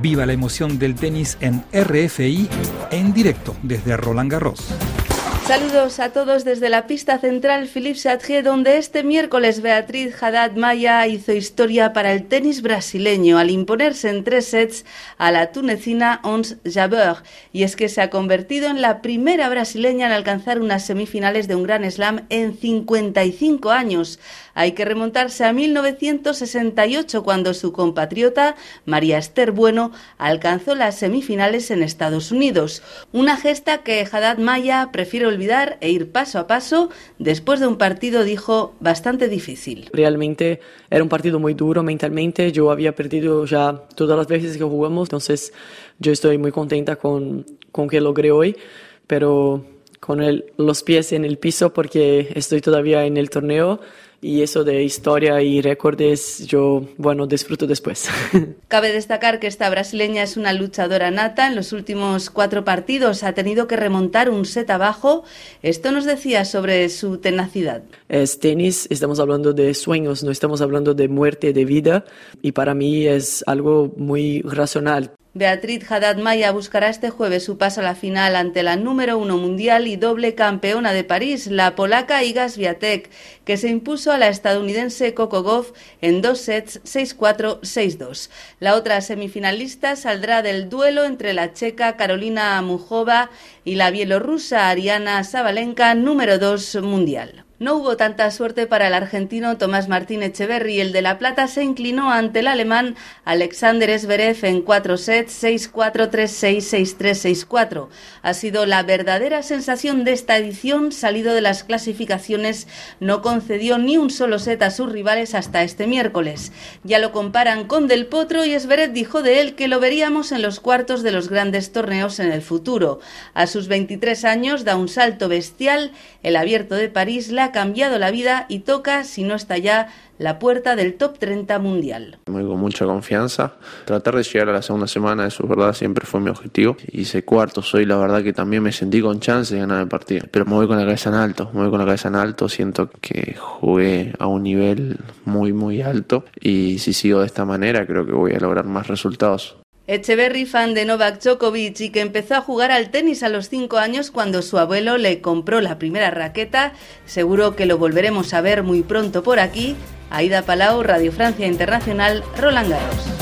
Viva la emoción del tenis en RFI en directo desde Roland Garros. Saludos a todos desde la pista central Philippe Chatrier, donde este miércoles Beatriz Haddad Maya hizo historia para el tenis brasileño al imponerse en tres sets a la tunecina Ons Jabeur. Y es que se ha convertido en la primera brasileña en alcanzar unas semifinales de un Gran Slam en 55 años. Hay que remontarse a 1968 cuando su compatriota María Esther Bueno alcanzó las semifinales en Estados Unidos. Una gesta que Haddad Maya prefiere olvidar e ir paso a paso después de un partido, dijo, bastante difícil. Realmente era un partido muy duro mentalmente. Yo había perdido ya todas las veces que jugamos, entonces yo estoy muy contenta con, con que logré hoy, pero con el, los pies en el piso porque estoy todavía en el torneo y eso de historia y récords yo, bueno, disfruto después. Cabe destacar que esta brasileña es una luchadora nata. En los últimos cuatro partidos ha tenido que remontar un set abajo. Esto nos decía sobre su tenacidad. Es tenis, estamos hablando de sueños, no estamos hablando de muerte, de vida. Y para mí es algo muy racional. Beatriz Haddad Maya buscará este jueves su paso a la final ante la número uno mundial y doble campeona de París, la polaca Iga Swiatek, que se impuso a la estadounidense Coco Goff en dos sets 6-4, 6-2. La otra semifinalista saldrá del duelo entre la checa Carolina Mujova y la bielorrusa Ariana Sabalenka, número dos mundial. No hubo tanta suerte para el argentino Tomás Martín Echeverry. El de La Plata se inclinó ante el alemán Alexander Zverev en cuatro sets 6-4, 3-6, 6-3, 6-4. Ha sido la verdadera sensación de esta edición. Salido de las clasificaciones, no concedió ni un solo set a sus rivales hasta este miércoles. Ya lo comparan con Del Potro y Zverev dijo de él que lo veríamos en los cuartos de los grandes torneos en el futuro. A sus 23 años da un salto bestial. El abierto de París la cambiado la vida y toca, si no está ya, la puerta del top 30 mundial. Muy con mucha confianza. Tratar de llegar a la segunda semana, eso es verdad, siempre fue mi objetivo. Hice cuarto, soy la verdad que también me sentí con chance de ganar el partido. Pero me voy con la cabeza en alto, me voy con la cabeza en alto. Siento que jugué a un nivel muy, muy alto. Y si sigo de esta manera, creo que voy a lograr más resultados. Echeverry, fan de Novak Djokovic y que empezó a jugar al tenis a los 5 años cuando su abuelo le compró la primera raqueta, seguro que lo volveremos a ver muy pronto por aquí. Aida Palau, Radio Francia Internacional, Roland Garros.